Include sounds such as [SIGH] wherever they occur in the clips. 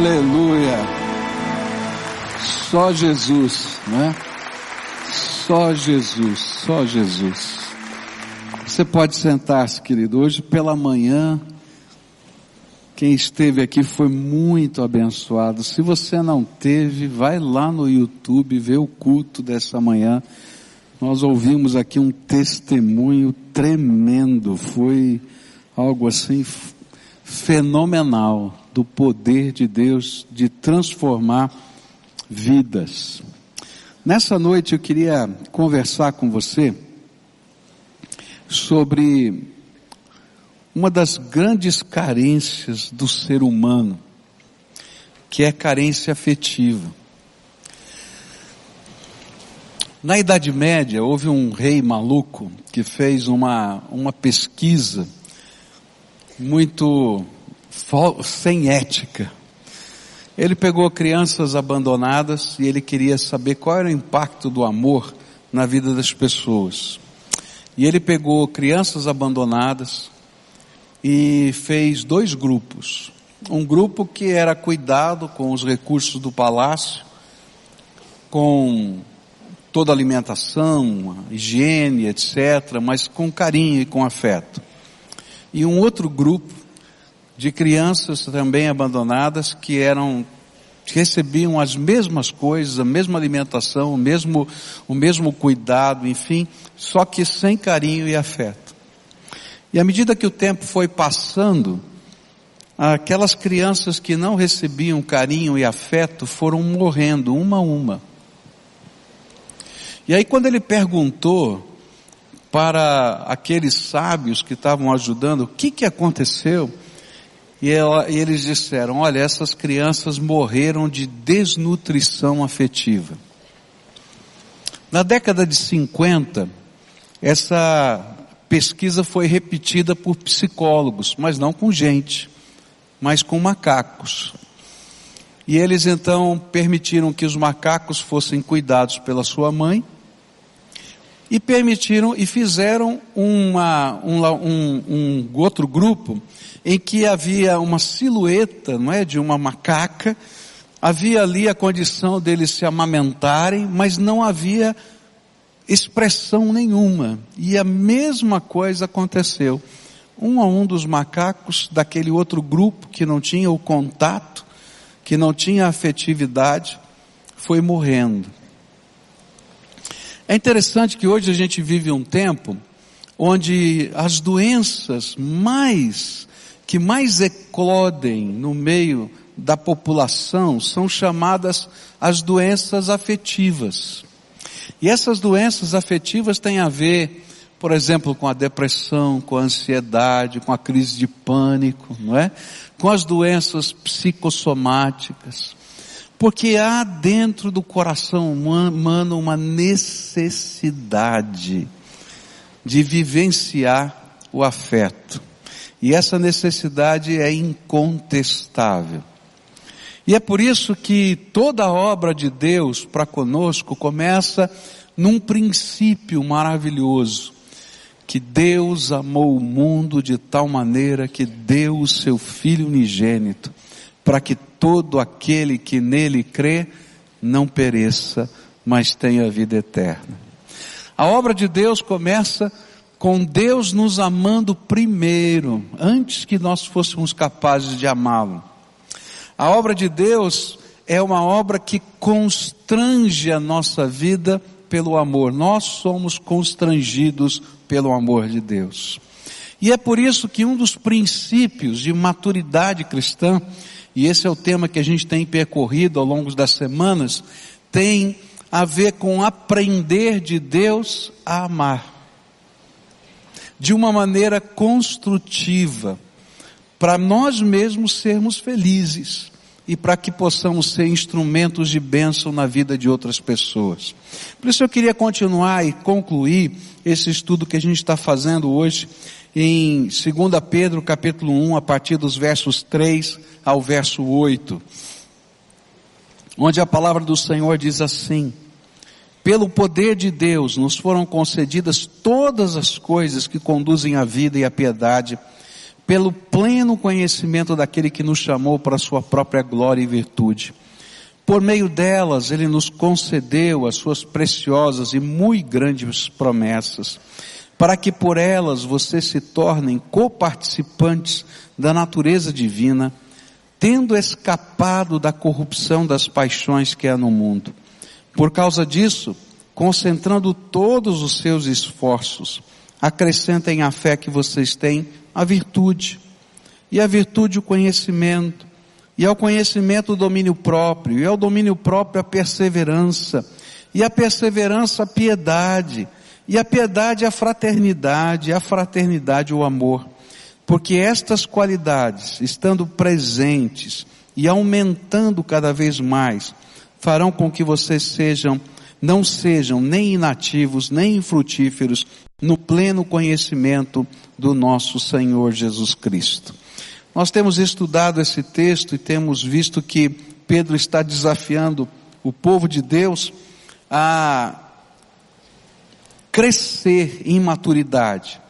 Aleluia. Só Jesus, né? Só Jesus, só Jesus. Você pode sentar-se, querido. Hoje pela manhã, quem esteve aqui foi muito abençoado. Se você não teve, vai lá no YouTube ver o culto dessa manhã. Nós ouvimos aqui um testemunho tremendo. Foi algo assim fenomenal do poder de Deus de transformar vidas. Nessa noite eu queria conversar com você sobre uma das grandes carências do ser humano, que é carência afetiva. Na Idade Média houve um rei maluco que fez uma, uma pesquisa muito sem ética. Ele pegou crianças abandonadas e ele queria saber qual era o impacto do amor na vida das pessoas. E ele pegou crianças abandonadas e fez dois grupos. Um grupo que era cuidado com os recursos do palácio, com toda a alimentação, higiene, etc., mas com carinho e com afeto. E um outro grupo de crianças também abandonadas que eram recebiam as mesmas coisas, a mesma alimentação, o mesmo o mesmo cuidado, enfim, só que sem carinho e afeto. E à medida que o tempo foi passando, aquelas crianças que não recebiam carinho e afeto foram morrendo uma a uma. E aí quando ele perguntou para aqueles sábios que estavam ajudando o que que aconteceu, e, ela, e eles disseram: olha, essas crianças morreram de desnutrição afetiva. Na década de 50, essa pesquisa foi repetida por psicólogos, mas não com gente, mas com macacos. E eles então permitiram que os macacos fossem cuidados pela sua mãe e permitiram e fizeram uma, um, um, um outro grupo em que havia uma silhueta, não é, de uma macaca, havia ali a condição deles se amamentarem, mas não havia expressão nenhuma. E a mesma coisa aconteceu. Um a um dos macacos daquele outro grupo que não tinha o contato, que não tinha afetividade, foi morrendo. É interessante que hoje a gente vive um tempo onde as doenças mais que mais eclodem no meio da população são chamadas as doenças afetivas. E essas doenças afetivas têm a ver, por exemplo, com a depressão, com a ansiedade, com a crise de pânico, não é? Com as doenças psicossomáticas. Porque há dentro do coração humano uma necessidade de vivenciar o afeto. E essa necessidade é incontestável. E é por isso que toda a obra de Deus para conosco começa num princípio maravilhoso. Que Deus amou o mundo de tal maneira que deu o seu Filho unigênito, para que todo aquele que nele crê não pereça, mas tenha vida eterna. A obra de Deus começa com Deus nos amando primeiro, antes que nós fôssemos capazes de amá-lo. A obra de Deus é uma obra que constrange a nossa vida pelo amor. Nós somos constrangidos pelo amor de Deus. E é por isso que um dos princípios de maturidade cristã, e esse é o tema que a gente tem percorrido ao longo das semanas, tem a ver com aprender de Deus a amar de uma maneira construtiva, para nós mesmos sermos felizes e para que possamos ser instrumentos de bênção na vida de outras pessoas. Por isso eu queria continuar e concluir esse estudo que a gente está fazendo hoje em 2 Pedro capítulo 1, a partir dos versos 3 ao verso 8, onde a palavra do Senhor diz assim, pelo poder de Deus nos foram concedidas todas as coisas que conduzem à vida e à piedade, pelo pleno conhecimento daquele que nos chamou para a sua própria glória e virtude. Por meio delas, ele nos concedeu as suas preciosas e muito grandes promessas, para que por elas vocês se tornem coparticipantes da natureza divina, tendo escapado da corrupção das paixões que há no mundo. Por causa disso, concentrando todos os seus esforços, acrescentem à fé que vocês têm a virtude, e a virtude o conhecimento, e ao conhecimento o domínio próprio, e ao domínio próprio a perseverança, e a perseverança a piedade, e a piedade a fraternidade, a fraternidade o amor. Porque estas qualidades, estando presentes e aumentando cada vez mais, farão com que vocês sejam não sejam nem inativos, nem infrutíferos no pleno conhecimento do nosso Senhor Jesus Cristo. Nós temos estudado esse texto e temos visto que Pedro está desafiando o povo de Deus a crescer em maturidade.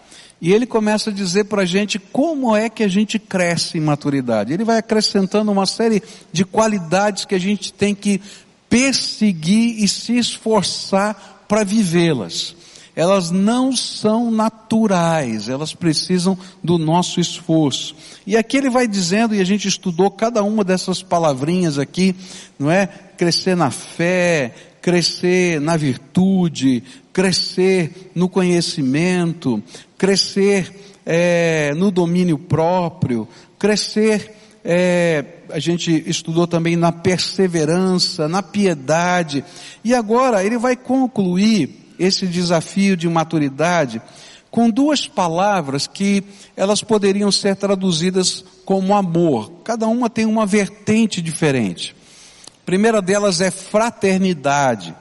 E ele começa a dizer para a gente como é que a gente cresce em maturidade. Ele vai acrescentando uma série de qualidades que a gente tem que perseguir e se esforçar para vivê-las. Elas não são naturais, elas precisam do nosso esforço. E aqui ele vai dizendo, e a gente estudou cada uma dessas palavrinhas aqui, não é? Crescer na fé, crescer na virtude, crescer no conhecimento, crescer é, no domínio próprio, crescer é, a gente estudou também na perseverança, na piedade, e agora ele vai concluir esse desafio de maturidade com duas palavras que elas poderiam ser traduzidas como amor. Cada uma tem uma vertente diferente. Primeira delas é fraternidade,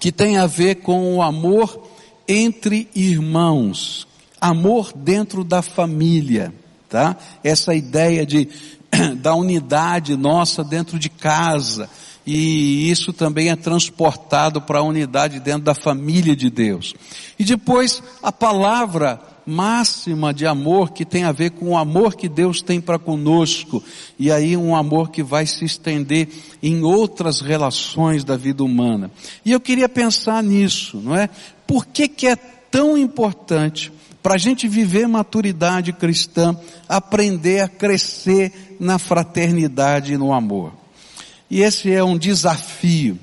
que tem a ver com o amor entre irmãos, amor dentro da família tá? Essa ideia de, [CLEARS THROAT] da unidade nossa dentro de casa. E isso também é transportado para a unidade dentro da família de Deus. E depois, a palavra máxima de amor que tem a ver com o amor que Deus tem para conosco. E aí um amor que vai se estender em outras relações da vida humana. E eu queria pensar nisso, não é? Por que que é tão importante para a gente viver maturidade cristã, aprender a crescer na fraternidade e no amor. E esse é um desafio.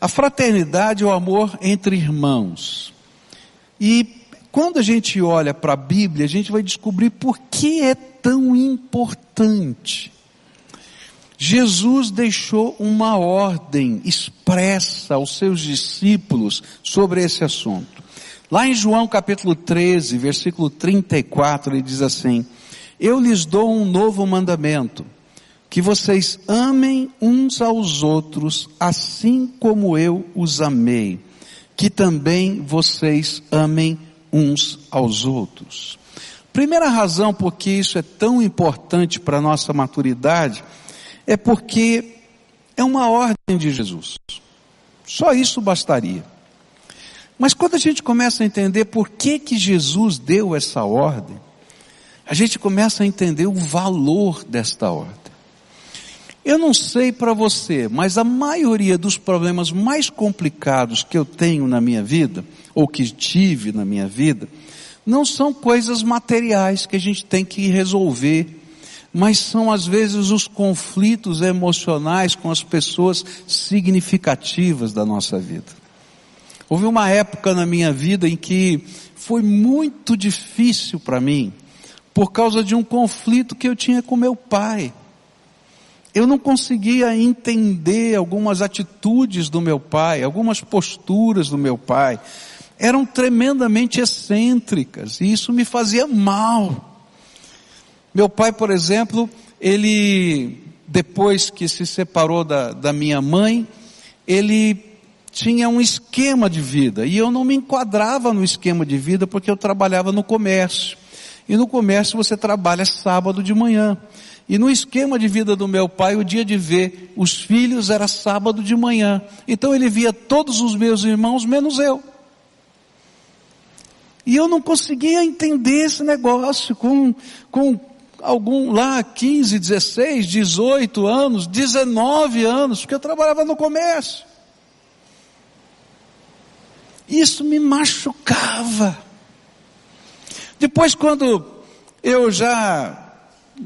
A fraternidade é o amor entre irmãos. E quando a gente olha para a Bíblia, a gente vai descobrir por que é tão importante. Jesus deixou uma ordem expressa aos seus discípulos sobre esse assunto. Lá em João capítulo 13, versículo 34, ele diz assim: Eu lhes dou um novo mandamento, que vocês amem uns aos outros, assim como eu os amei, que também vocês amem uns aos outros. Primeira razão por que isso é tão importante para a nossa maturidade é porque é uma ordem de Jesus. Só isso bastaria. Mas quando a gente começa a entender por que que Jesus deu essa ordem, a gente começa a entender o valor desta ordem. Eu não sei para você, mas a maioria dos problemas mais complicados que eu tenho na minha vida, ou que tive na minha vida, não são coisas materiais que a gente tem que resolver, mas são às vezes os conflitos emocionais com as pessoas significativas da nossa vida. Houve uma época na minha vida em que foi muito difícil para mim, por causa de um conflito que eu tinha com meu pai. Eu não conseguia entender algumas atitudes do meu pai, algumas posturas do meu pai. Eram tremendamente excêntricas e isso me fazia mal. Meu pai, por exemplo, ele, depois que se separou da, da minha mãe, ele tinha um esquema de vida e eu não me enquadrava no esquema de vida porque eu trabalhava no comércio. E no comércio você trabalha sábado de manhã. E no esquema de vida do meu pai, o dia de ver os filhos era sábado de manhã. Então ele via todos os meus irmãos menos eu. E eu não conseguia entender esse negócio com, com algum lá 15, 16, 18 anos, 19 anos, porque eu trabalhava no comércio. Isso me machucava. Depois quando eu já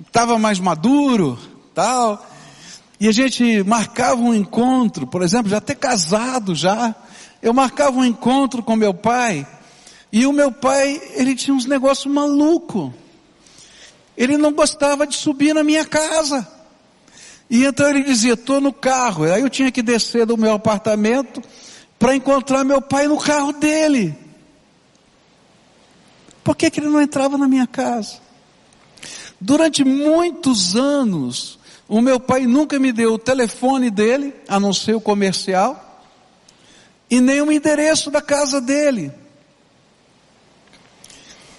estava mais maduro, tal, e a gente marcava um encontro, por exemplo, já até casado já, eu marcava um encontro com meu pai, e o meu pai, ele tinha uns negócios malucos. Ele não gostava de subir na minha casa. E então ele dizia, estou no carro. Aí eu tinha que descer do meu apartamento para encontrar meu pai no carro dele. Por que, que ele não entrava na minha casa? Durante muitos anos, o meu pai nunca me deu o telefone dele, a não ser o comercial, e nem o endereço da casa dele.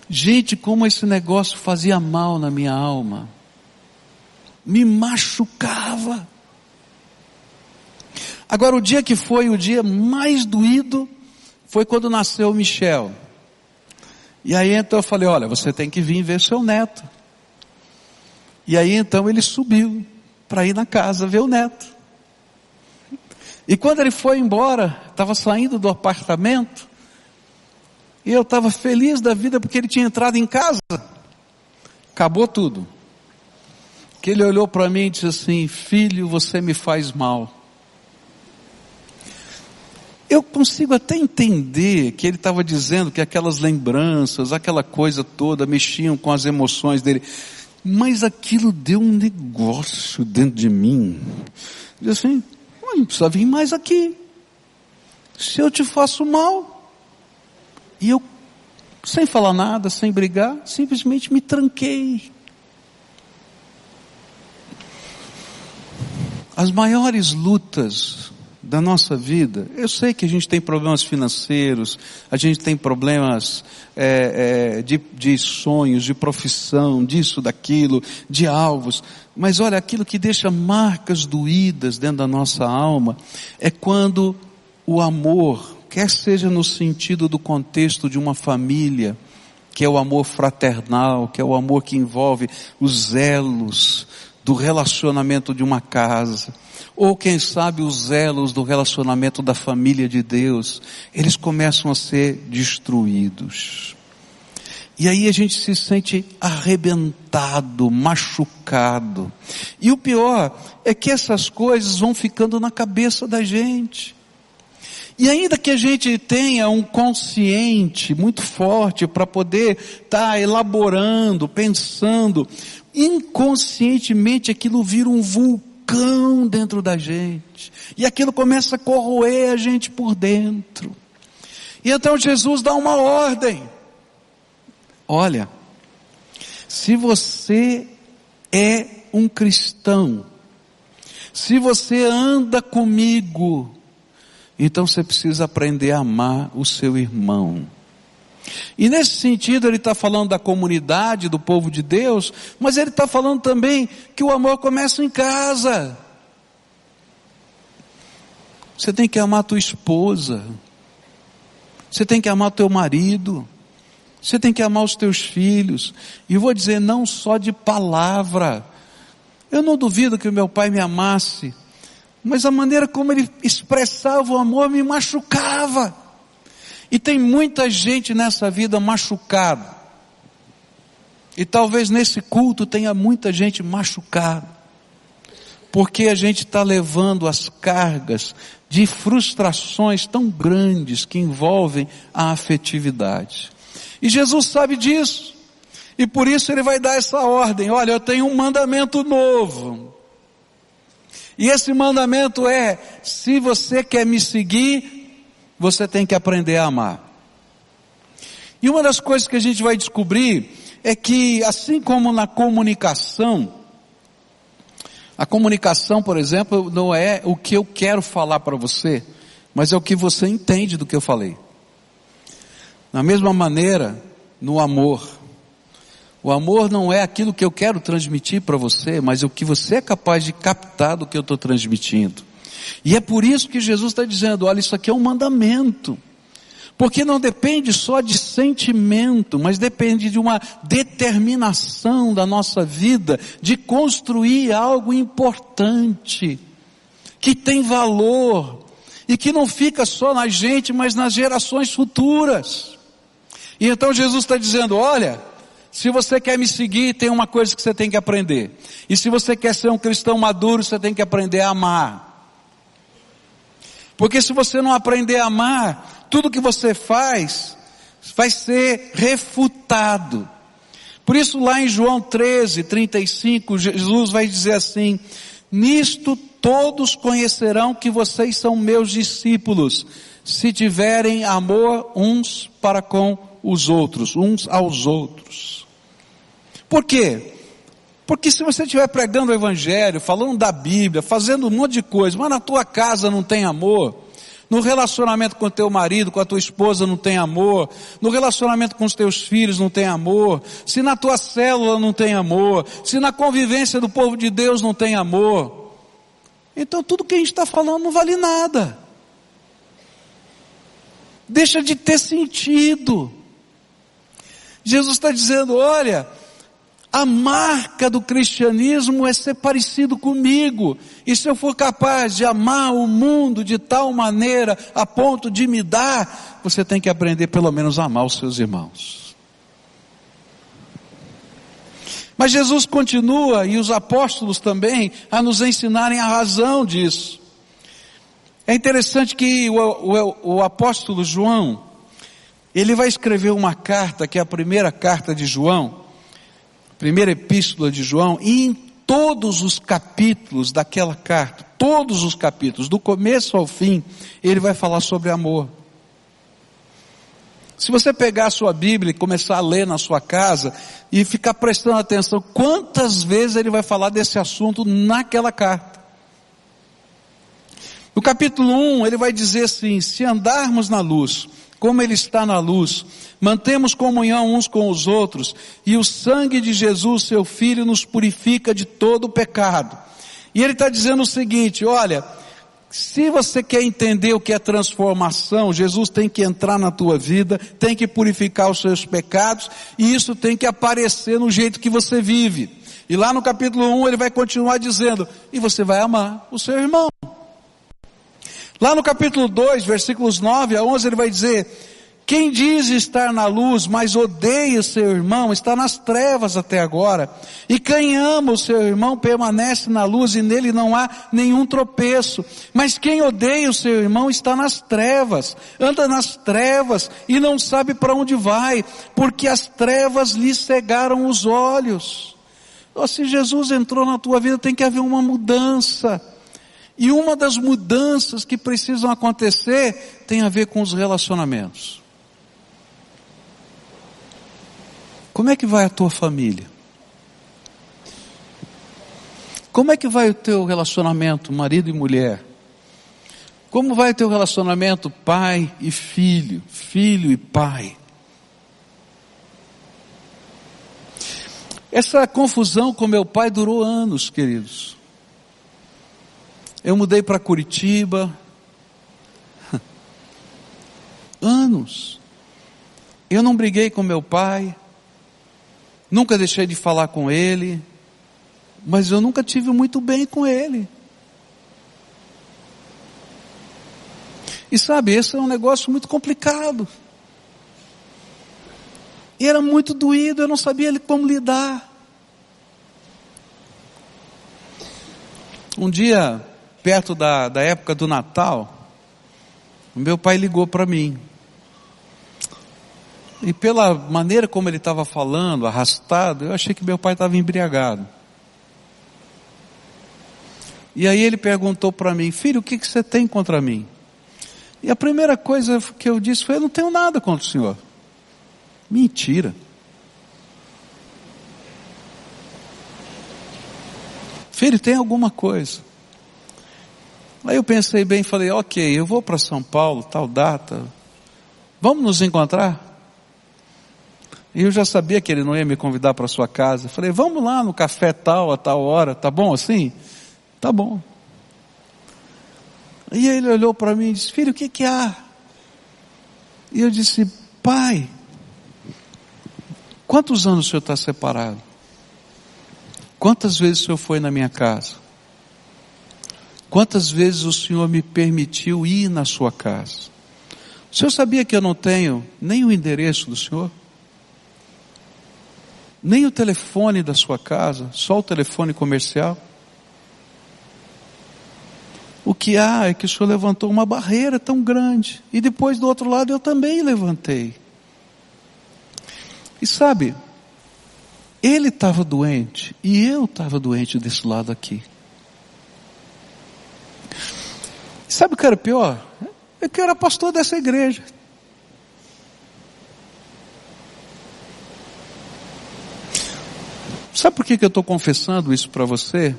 Gente, como esse negócio fazia mal na minha alma. Me machucava. Agora, o dia que foi o dia mais doído foi quando nasceu o Michel. E aí então eu falei, olha, você tem que vir ver seu neto. E aí então ele subiu para ir na casa ver o neto. E quando ele foi embora, estava saindo do apartamento, e eu estava feliz da vida porque ele tinha entrado em casa. Acabou tudo. Que ele olhou para mim e disse assim: Filho, você me faz mal. Eu consigo até entender que ele estava dizendo que aquelas lembranças, aquela coisa toda mexiam com as emoções dele. Mas aquilo deu um negócio dentro de mim. Diz assim, não precisa vir mais aqui. Se eu te faço mal, e eu, sem falar nada, sem brigar, simplesmente me tranquei. As maiores lutas da nossa vida, eu sei que a gente tem problemas financeiros, a gente tem problemas é, é, de, de sonhos, de profissão, disso, daquilo, de alvos, mas olha, aquilo que deixa marcas doídas dentro da nossa alma é quando o amor quer seja no sentido do contexto de uma família, que é o amor fraternal, que é o amor que envolve os elos do relacionamento de uma casa, ou quem sabe os elos do relacionamento da família de Deus, eles começam a ser destruídos. E aí a gente se sente arrebentado, machucado. E o pior é que essas coisas vão ficando na cabeça da gente. E ainda que a gente tenha um consciente muito forte para poder estar tá elaborando, pensando, inconscientemente aquilo vira um vulcão dentro da gente. E aquilo começa a corroer a gente por dentro. E então Jesus dá uma ordem. Olha, se você é um cristão, se você anda comigo, então você precisa aprender a amar o seu irmão. E nesse sentido ele está falando da comunidade, do povo de Deus, mas ele está falando também que o amor começa em casa. Você tem que amar tua esposa. Você tem que amar teu marido. Você tem que amar os teus filhos. E vou dizer, não só de palavra. Eu não duvido que o meu pai me amasse mas a maneira como ele expressava o amor me machucava. E tem muita gente nessa vida machucada. E talvez nesse culto tenha muita gente machucada. Porque a gente está levando as cargas de frustrações tão grandes que envolvem a afetividade. E Jesus sabe disso. E por isso ele vai dar essa ordem. Olha, eu tenho um mandamento novo. E esse mandamento é: se você quer me seguir, você tem que aprender a amar. E uma das coisas que a gente vai descobrir é que, assim como na comunicação, a comunicação, por exemplo, não é o que eu quero falar para você, mas é o que você entende do que eu falei. Da mesma maneira, no amor, o amor não é aquilo que eu quero transmitir para você, mas o que você é capaz de captar do que eu estou transmitindo. E é por isso que Jesus está dizendo: olha, isso aqui é um mandamento. Porque não depende só de sentimento, mas depende de uma determinação da nossa vida de construir algo importante, que tem valor e que não fica só na gente, mas nas gerações futuras. E então Jesus está dizendo: olha, se você quer me seguir, tem uma coisa que você tem que aprender. E se você quer ser um cristão maduro, você tem que aprender a amar. Porque se você não aprender a amar, tudo que você faz vai ser refutado. Por isso lá em João 13, 35, Jesus vai dizer assim, nisto todos conhecerão que vocês são meus discípulos, se tiverem amor uns para com os outros, uns aos outros. Por quê? Porque se você estiver pregando o Evangelho, falando da Bíblia, fazendo um monte de coisa, mas na tua casa não tem amor, no relacionamento com teu marido, com a tua esposa não tem amor. No relacionamento com os teus filhos não tem amor. Se na tua célula não tem amor. Se na convivência do povo de Deus não tem amor. Então tudo que a gente está falando não vale nada. Deixa de ter sentido. Jesus está dizendo, olha, a marca do cristianismo é ser parecido comigo. E se eu for capaz de amar o mundo de tal maneira a ponto de me dar, você tem que aprender pelo menos a amar os seus irmãos. Mas Jesus continua e os apóstolos também a nos ensinarem a razão disso. É interessante que o, o, o apóstolo João, ele vai escrever uma carta, que é a primeira carta de João, primeira epístola de João, e em todos os capítulos daquela carta, todos os capítulos, do começo ao fim, ele vai falar sobre amor. Se você pegar a sua Bíblia e começar a ler na sua casa e ficar prestando atenção, quantas vezes ele vai falar desse assunto naquela carta? No capítulo 1, ele vai dizer assim: se andarmos na luz, como Ele está na luz. Mantemos comunhão uns com os outros, e o sangue de Jesus, seu Filho, nos purifica de todo o pecado. E Ele está dizendo o seguinte: olha, se você quer entender o que é transformação, Jesus tem que entrar na tua vida, tem que purificar os seus pecados, e isso tem que aparecer no jeito que você vive. E lá no capítulo 1 ele vai continuar dizendo, e você vai amar o seu irmão. Lá no capítulo 2, versículos 9 a 11, ele vai dizer, quem diz estar na luz, mas odeia seu irmão, está nas trevas até agora. E quem ama o seu irmão permanece na luz e nele não há nenhum tropeço. Mas quem odeia o seu irmão está nas trevas, anda nas trevas e não sabe para onde vai, porque as trevas lhe cegaram os olhos. Oh, se Jesus entrou na tua vida, tem que haver uma mudança. E uma das mudanças que precisam acontecer tem a ver com os relacionamentos. Como é que vai a tua família? Como é que vai o teu relacionamento marido e mulher? Como vai o teu relacionamento pai e filho, filho e pai? Essa confusão com meu pai durou anos, queridos. Eu mudei para Curitiba. [LAUGHS] Anos. Eu não briguei com meu pai. Nunca deixei de falar com ele. Mas eu nunca tive muito bem com ele. E sabe, esse é um negócio muito complicado. E era muito doído, eu não sabia como lidar. Um dia, perto da, da época do Natal, meu pai ligou para mim. E pela maneira como ele estava falando, arrastado, eu achei que meu pai estava embriagado. E aí ele perguntou para mim, filho, o que, que você tem contra mim? E a primeira coisa que eu disse foi, eu não tenho nada contra o senhor. Mentira. Filho, tem alguma coisa. Aí eu pensei bem falei, ok, eu vou para São Paulo, tal data, vamos nos encontrar? E eu já sabia que ele não ia me convidar para sua casa. Falei, vamos lá no café tal, a tal hora, tá bom assim? Tá bom. E ele olhou para mim e disse, filho, o que que há? E eu disse, pai, quantos anos o senhor está separado? Quantas vezes o senhor foi na minha casa? Quantas vezes o senhor me permitiu ir na sua casa? O senhor sabia que eu não tenho nem o endereço do senhor? Nem o telefone da sua casa, só o telefone comercial? O que há é que o Senhor levantou uma barreira tão grande. E depois do outro lado eu também levantei. E sabe, ele estava doente e eu estava doente desse lado aqui. Sabe o que era pior? É que eu era pastor dessa igreja. Sabe por que, que eu estou confessando isso para você?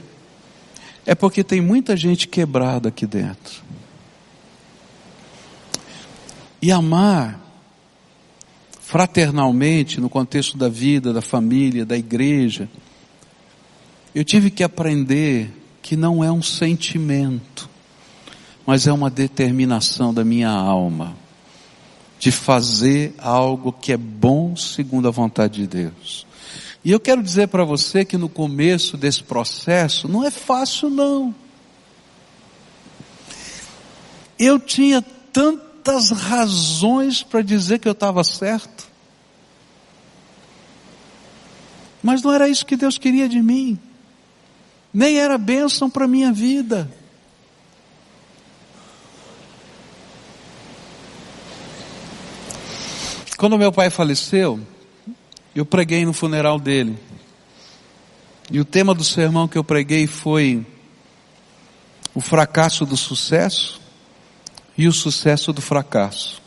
É porque tem muita gente quebrada aqui dentro. E amar fraternalmente no contexto da vida, da família, da igreja, eu tive que aprender que não é um sentimento, mas é uma determinação da minha alma de fazer algo que é bom segundo a vontade de Deus. E eu quero dizer para você que no começo desse processo não é fácil não. Eu tinha tantas razões para dizer que eu estava certo. Mas não era isso que Deus queria de mim. Nem era bênção para minha vida. Quando meu pai faleceu, eu preguei no funeral dele. E o tema do sermão que eu preguei foi o fracasso do sucesso e o sucesso do fracasso.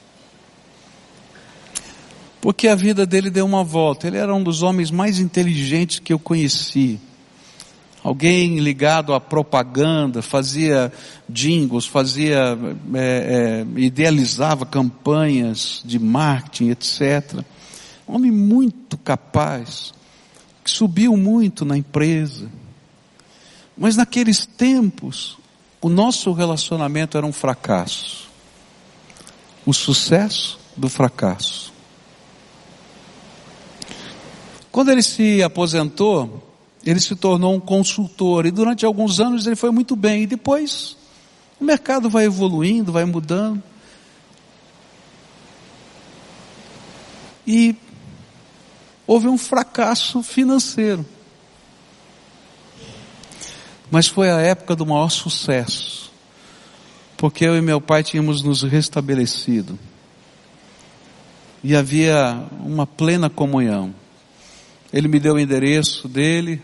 Porque a vida dele deu uma volta. Ele era um dos homens mais inteligentes que eu conheci. Alguém ligado à propaganda, fazia jingles, fazia, é, é, idealizava campanhas de marketing, etc um homem muito capaz, que subiu muito na empresa. Mas naqueles tempos, o nosso relacionamento era um fracasso. O sucesso do fracasso. Quando ele se aposentou, ele se tornou um consultor e durante alguns anos ele foi muito bem e depois o mercado vai evoluindo, vai mudando. E houve um fracasso financeiro. Mas foi a época do maior sucesso, porque eu e meu pai tínhamos nos restabelecido e havia uma plena comunhão. Ele me deu o endereço dele,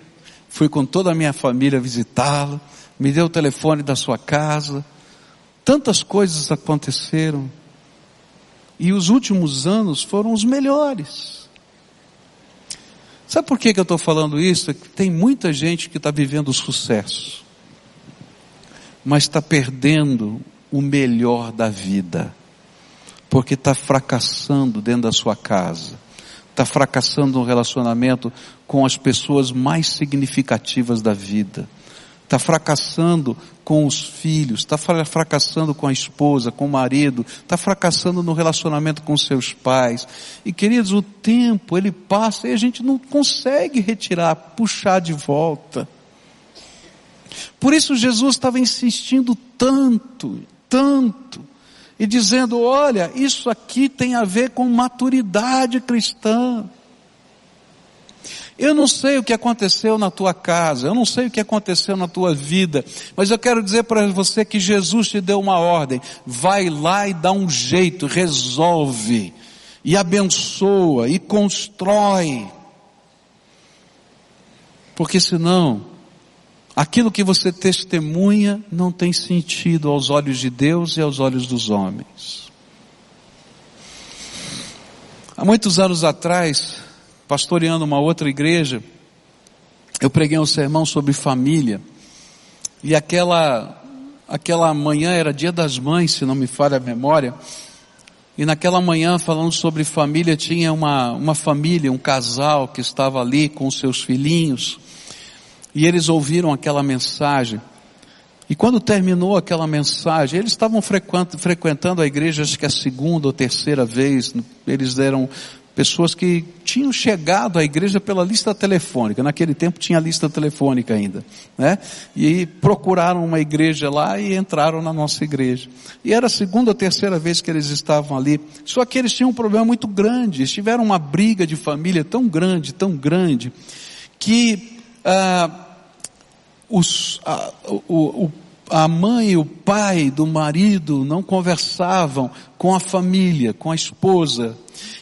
fui com toda a minha família visitá-lo, me deu o telefone da sua casa. Tantas coisas aconteceram. E os últimos anos foram os melhores. Sabe por que, que eu estou falando isso? É tem muita gente que está vivendo sucesso, mas está perdendo o melhor da vida, porque está fracassando dentro da sua casa, está fracassando no relacionamento com as pessoas mais significativas da vida está fracassando com os filhos, está fracassando com a esposa, com o marido, está fracassando no relacionamento com seus pais. E queridos, o tempo ele passa e a gente não consegue retirar, puxar de volta. Por isso Jesus estava insistindo tanto, tanto, e dizendo: olha, isso aqui tem a ver com maturidade cristã. Eu não sei o que aconteceu na tua casa, eu não sei o que aconteceu na tua vida, mas eu quero dizer para você que Jesus te deu uma ordem. Vai lá e dá um jeito, resolve, e abençoa, e constrói. Porque senão, aquilo que você testemunha não tem sentido aos olhos de Deus e aos olhos dos homens. Há muitos anos atrás, pastoreando uma outra igreja, eu preguei um sermão sobre família. E aquela, aquela manhã era dia das mães, se não me falha a memória. E naquela manhã, falando sobre família, tinha uma, uma família, um casal que estava ali com seus filhinhos. E eles ouviram aquela mensagem. E quando terminou aquela mensagem, eles estavam frequentando a igreja, acho que a segunda ou terceira vez, eles eram pessoas que tinham chegado à igreja pela lista telefônica, naquele tempo tinha lista telefônica ainda, né? E procuraram uma igreja lá e entraram na nossa igreja. E era a segunda ou terceira vez que eles estavam ali, só que eles tinham um problema muito grande, eles tiveram uma briga de família tão grande, tão grande, que ah, os, o, o a mãe e o pai do marido não conversavam com a família, com a esposa.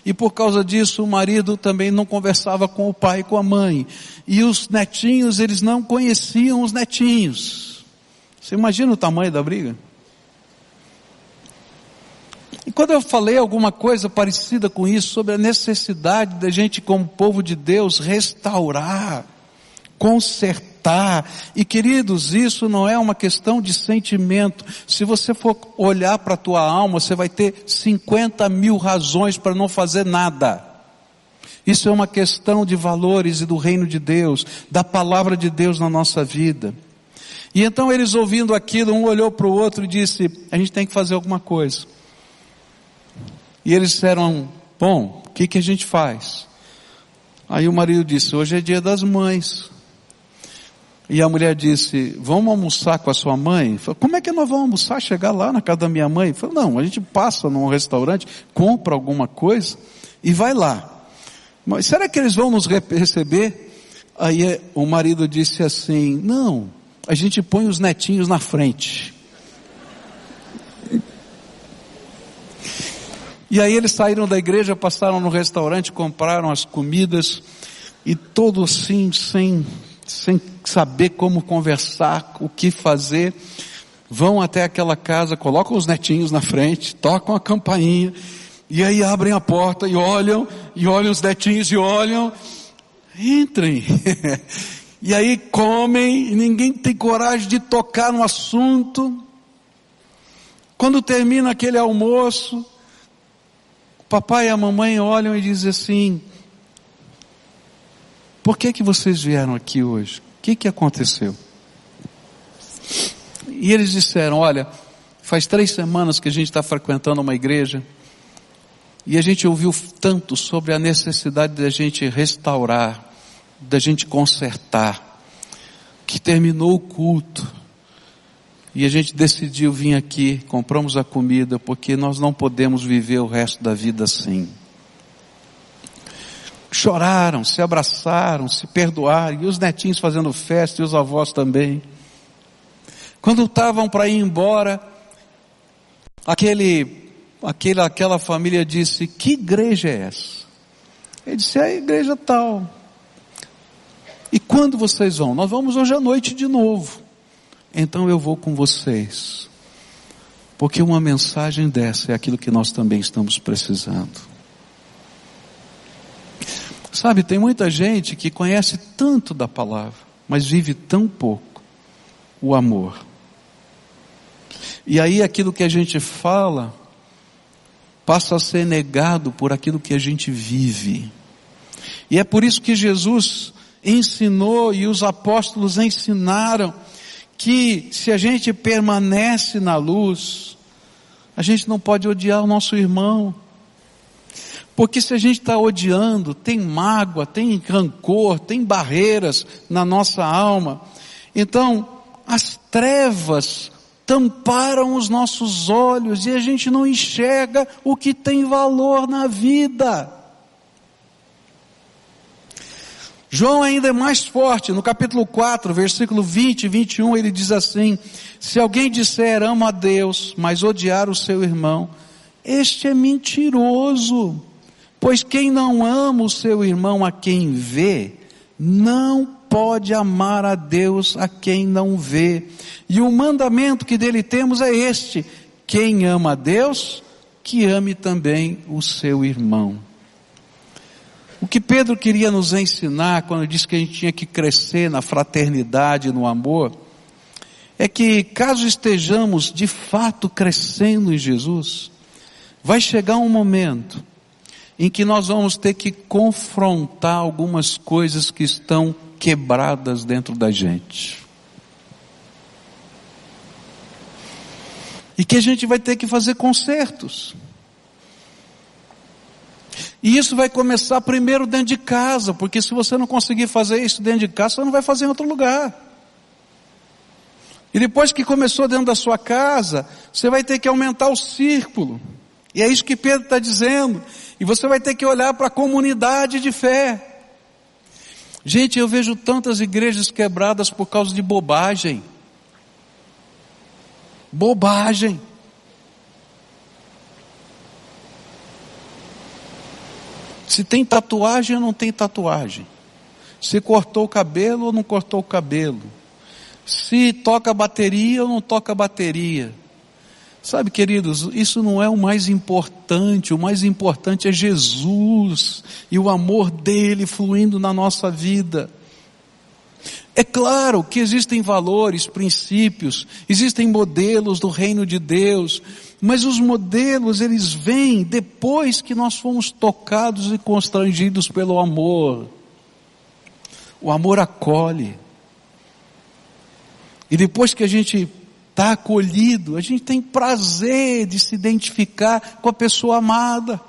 E por causa disso o marido também não conversava com o pai e com a mãe. E os netinhos, eles não conheciam os netinhos. Você imagina o tamanho da briga? E quando eu falei alguma coisa parecida com isso, sobre a necessidade da gente, como povo de Deus, restaurar, consertar, e queridos, isso não é uma questão de sentimento. Se você for olhar para a tua alma, você vai ter 50 mil razões para não fazer nada. Isso é uma questão de valores e do reino de Deus, da palavra de Deus na nossa vida. E então eles ouvindo aquilo, um olhou para o outro e disse, a gente tem que fazer alguma coisa. E eles disseram, bom, o que, que a gente faz? Aí o marido disse, hoje é dia das mães. E a mulher disse, vamos almoçar com a sua mãe? Falei, como é que nós vamos almoçar, chegar lá na casa da minha mãe? Falei, não, a gente passa num restaurante, compra alguma coisa e vai lá. Mas será que eles vão nos receber? Aí eh, o marido disse assim, não, a gente põe os netinhos na frente. E aí eles saíram da igreja, passaram no restaurante, compraram as comidas e todo assim, sem sem saber como conversar, o que fazer, vão até aquela casa, colocam os netinhos na frente, tocam a campainha, e aí abrem a porta e olham, e olham os netinhos e olham, entrem. [LAUGHS] e aí comem, e ninguém tem coragem de tocar no assunto. Quando termina aquele almoço, o papai e a mamãe olham e dizem assim, por que que vocês vieram aqui hoje? O que que aconteceu? E eles disseram, olha, faz três semanas que a gente está frequentando uma igreja e a gente ouviu tanto sobre a necessidade da gente restaurar, da gente consertar, que terminou o culto e a gente decidiu vir aqui, compramos a comida, porque nós não podemos viver o resto da vida assim choraram, se abraçaram, se perdoaram, e os netinhos fazendo festa e os avós também. Quando estavam para ir embora, aquele, aquele, aquela família disse: Que igreja é essa? Ele disse: É a igreja tal. E quando vocês vão? Nós vamos hoje à noite de novo. Então eu vou com vocês. Porque uma mensagem dessa é aquilo que nós também estamos precisando. Sabe, tem muita gente que conhece tanto da palavra, mas vive tão pouco o amor. E aí aquilo que a gente fala passa a ser negado por aquilo que a gente vive. E é por isso que Jesus ensinou e os apóstolos ensinaram que se a gente permanece na luz, a gente não pode odiar o nosso irmão, porque se a gente está odiando, tem mágoa, tem rancor, tem barreiras na nossa alma, então as trevas tamparam os nossos olhos e a gente não enxerga o que tem valor na vida. João ainda é mais forte, no capítulo 4, versículo 20 e 21, ele diz assim: Se alguém disser amo a Deus, mas odiar o seu irmão, este é mentiroso. Pois quem não ama o seu irmão a quem vê, não pode amar a Deus a quem não vê. E o mandamento que dele temos é este: quem ama a Deus, que ame também o seu irmão. O que Pedro queria nos ensinar quando disse que a gente tinha que crescer na fraternidade, no amor, é que caso estejamos de fato crescendo em Jesus, vai chegar um momento em que nós vamos ter que confrontar algumas coisas que estão quebradas dentro da gente. E que a gente vai ter que fazer consertos. E isso vai começar primeiro dentro de casa, porque se você não conseguir fazer isso dentro de casa, você não vai fazer em outro lugar. E depois que começou dentro da sua casa, você vai ter que aumentar o círculo. E é isso que Pedro está dizendo. E você vai ter que olhar para a comunidade de fé. Gente, eu vejo tantas igrejas quebradas por causa de bobagem. Bobagem. Se tem tatuagem ou não tem tatuagem. Se cortou o cabelo ou não cortou o cabelo. Se toca bateria ou não toca bateria. Sabe, queridos, isso não é o mais importante, o mais importante é Jesus e o amor dele fluindo na nossa vida. É claro que existem valores, princípios, existem modelos do reino de Deus, mas os modelos eles vêm depois que nós fomos tocados e constrangidos pelo amor. O amor acolhe. E depois que a gente está acolhido, a gente tem prazer de se identificar com a pessoa amada.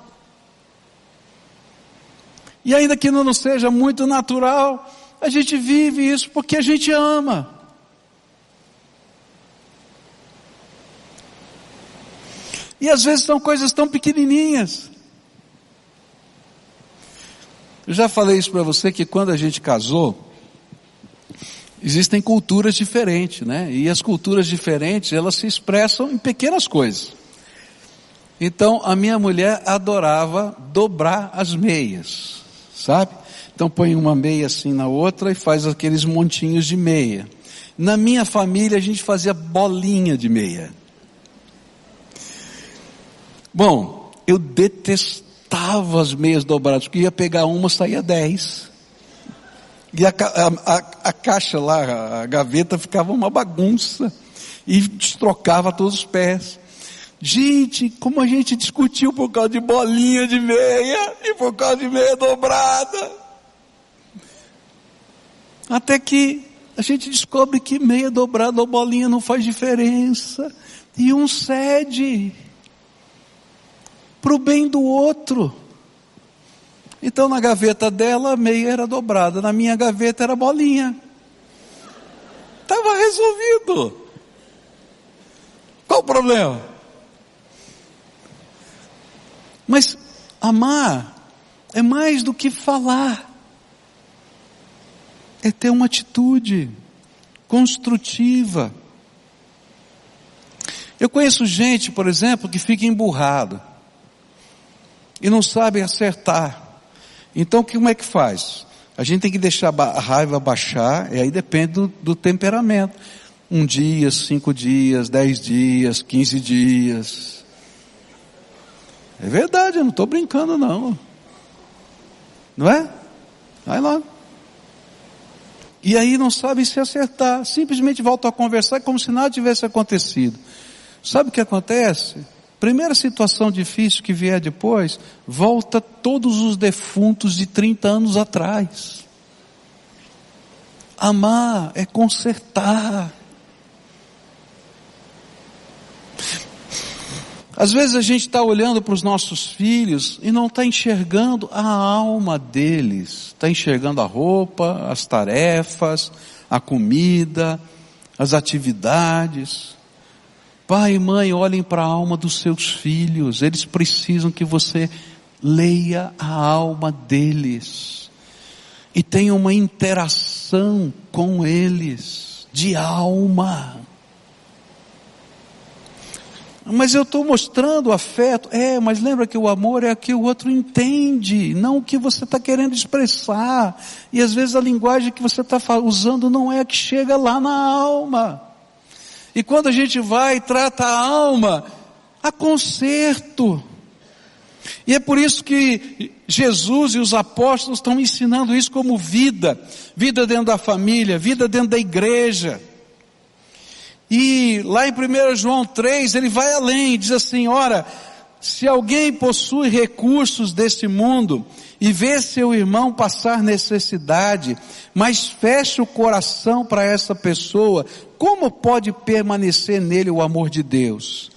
E ainda que não seja muito natural, a gente vive isso porque a gente ama. E às vezes são coisas tão pequenininhas. Eu já falei isso para você que quando a gente casou, existem culturas diferentes, né? E as culturas diferentes, elas se expressam em pequenas coisas. Então, a minha mulher adorava dobrar as meias, sabe? Então põe uma meia assim na outra e faz aqueles montinhos de meia. Na minha família a gente fazia bolinha de meia. Bom, eu detestava as meias dobradas, porque ia pegar uma, saía dez. E a, a, a, caixa lá, a gaveta ficava uma bagunça. E destrocava todos os pés. Gente, como a gente discutiu por causa de bolinha de meia e por causa de meia dobrada. Até que a gente descobre que meia dobrada ou bolinha não faz diferença. E um cede para o bem do outro. Então na gaveta dela a meia era dobrada, na minha gaveta era bolinha. Estava resolvido. Qual o problema? Mas amar é mais do que falar. É ter uma atitude construtiva. Eu conheço gente, por exemplo, que fica emburrado e não sabe acertar. Então, como é que faz? A gente tem que deixar a raiva baixar, e aí depende do, do temperamento. Um dia, cinco dias, dez dias, quinze dias. É verdade, eu não estou brincando não. Não é? Vai lá. E aí não sabe se acertar, simplesmente volta a conversar como se nada tivesse acontecido. Sabe o que acontece? Primeira situação difícil que vier depois, volta todos os defuntos de 30 anos atrás. Amar é consertar. Às vezes a gente está olhando para os nossos filhos e não está enxergando a alma deles. Está enxergando a roupa, as tarefas, a comida, as atividades. Pai e mãe, olhem para a alma dos seus filhos, eles precisam que você leia a alma deles e tenha uma interação com eles de alma. Mas eu estou mostrando afeto. É, mas lembra que o amor é que o outro entende, não o que você está querendo expressar. E às vezes a linguagem que você está usando não é a que chega lá na alma. E quando a gente vai e trata a alma, há conserto. E é por isso que Jesus e os apóstolos estão ensinando isso como vida. Vida dentro da família, vida dentro da igreja. E lá em 1 João 3, ele vai além, diz assim, ora, se alguém possui recursos deste mundo e vê seu irmão passar necessidade, mas fecha o coração para essa pessoa, como pode permanecer nele o amor de Deus?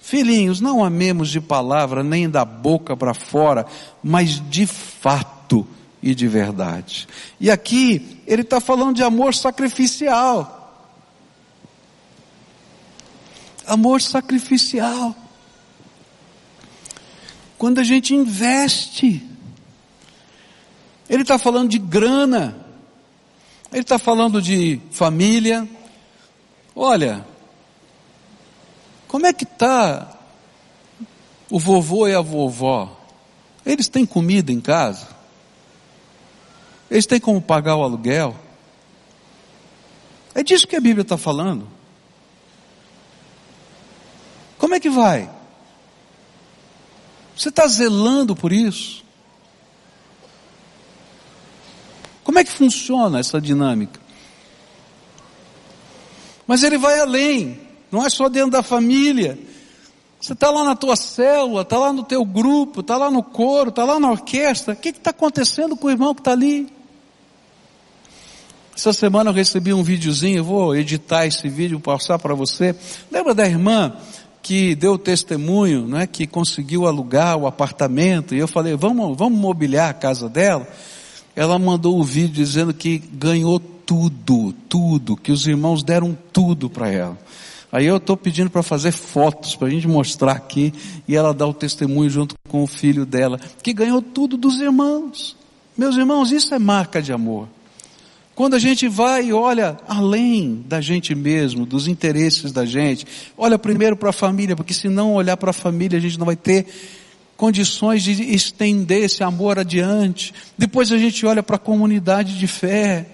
Filhinhos, não amemos de palavra nem da boca para fora, mas de fato e de verdade. E aqui ele está falando de amor sacrificial. Amor sacrificial. Quando a gente investe, ele está falando de grana, ele está falando de família. Olha, como é que está o vovô e a vovó? Eles têm comida em casa? Eles têm como pagar o aluguel? É disso que a Bíblia está falando. Como é que vai? Você está zelando por isso? Como é que funciona essa dinâmica? Mas ele vai além, não é só dentro da família. Você está lá na tua célula, está lá no teu grupo, está lá no coro, está lá na orquestra. O que está acontecendo com o irmão que está ali? Essa semana eu recebi um videozinho, eu vou editar esse vídeo, passar para você. Lembra da irmã que deu testemunho, né, que conseguiu alugar o apartamento, e eu falei, vamos, vamos mobiliar a casa dela? Ela mandou o um vídeo dizendo que ganhou tudo, tudo, que os irmãos deram tudo para ela. Aí eu estou pedindo para fazer fotos para a gente mostrar aqui e ela dá o testemunho junto com o filho dela, que ganhou tudo dos irmãos. Meus irmãos, isso é marca de amor. Quando a gente vai e olha além da gente mesmo, dos interesses da gente, olha primeiro para a família, porque se não olhar para a família, a gente não vai ter condições de estender esse amor adiante. Depois a gente olha para a comunidade de fé.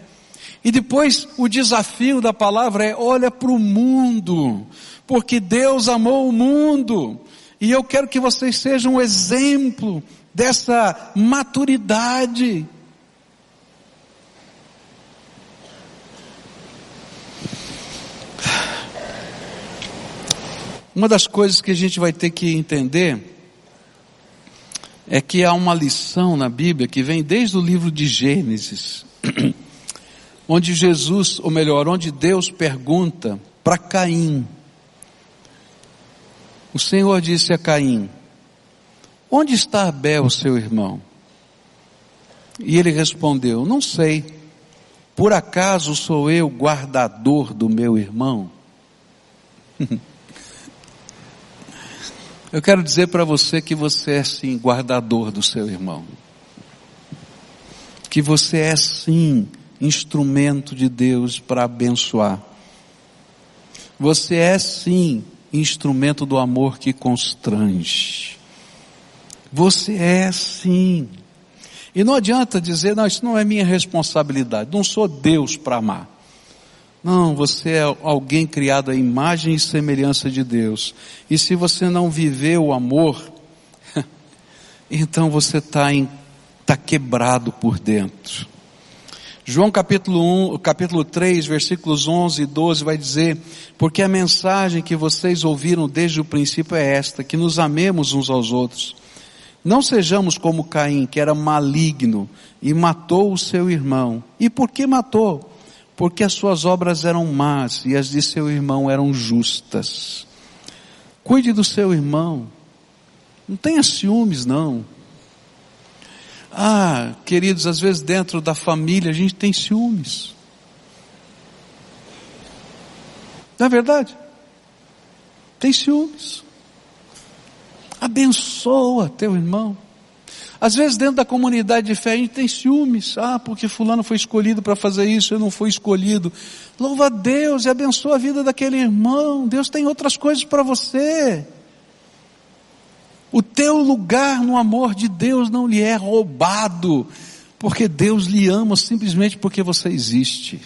E depois o desafio da palavra é olha para o mundo, porque Deus amou o mundo. E eu quero que vocês sejam um exemplo dessa maturidade. Uma das coisas que a gente vai ter que entender é que há uma lição na Bíblia que vem desde o livro de Gênesis, [CLEARS THROAT] onde Jesus, ou melhor, onde Deus pergunta para Caim. O Senhor disse a Caim: Onde está Abel, seu irmão? E ele respondeu: Não sei. Por acaso sou eu guardador do meu irmão? [LAUGHS] Eu quero dizer para você que você é sim guardador do seu irmão. Que você é sim instrumento de Deus para abençoar. Você é sim instrumento do amor que constrange. Você é sim. E não adianta dizer, não, isso não é minha responsabilidade. Não sou Deus para amar. Não, você é alguém criado à imagem e semelhança de Deus. E se você não viver o amor, [LAUGHS] então você está tá quebrado por dentro. João capítulo 1, capítulo 3, versículos 11 e 12 vai dizer, porque a mensagem que vocês ouviram desde o princípio é esta, que nos amemos uns aos outros. Não sejamos como Caim, que era maligno e matou o seu irmão. E por que matou? Porque as suas obras eram más e as de seu irmão eram justas. Cuide do seu irmão. Não tenha ciúmes, não. Ah, queridos, às vezes dentro da família a gente tem ciúmes. Não é verdade? Tem ciúmes. Abençoa teu irmão. Às vezes dentro da comunidade de fé a gente tem ciúmes. Ah, porque fulano foi escolhido para fazer isso, eu não fui escolhido. Louva a Deus e abençoa a vida daquele irmão. Deus tem outras coisas para você. O teu lugar no amor de Deus não lhe é roubado, porque Deus lhe ama simplesmente porque você existe.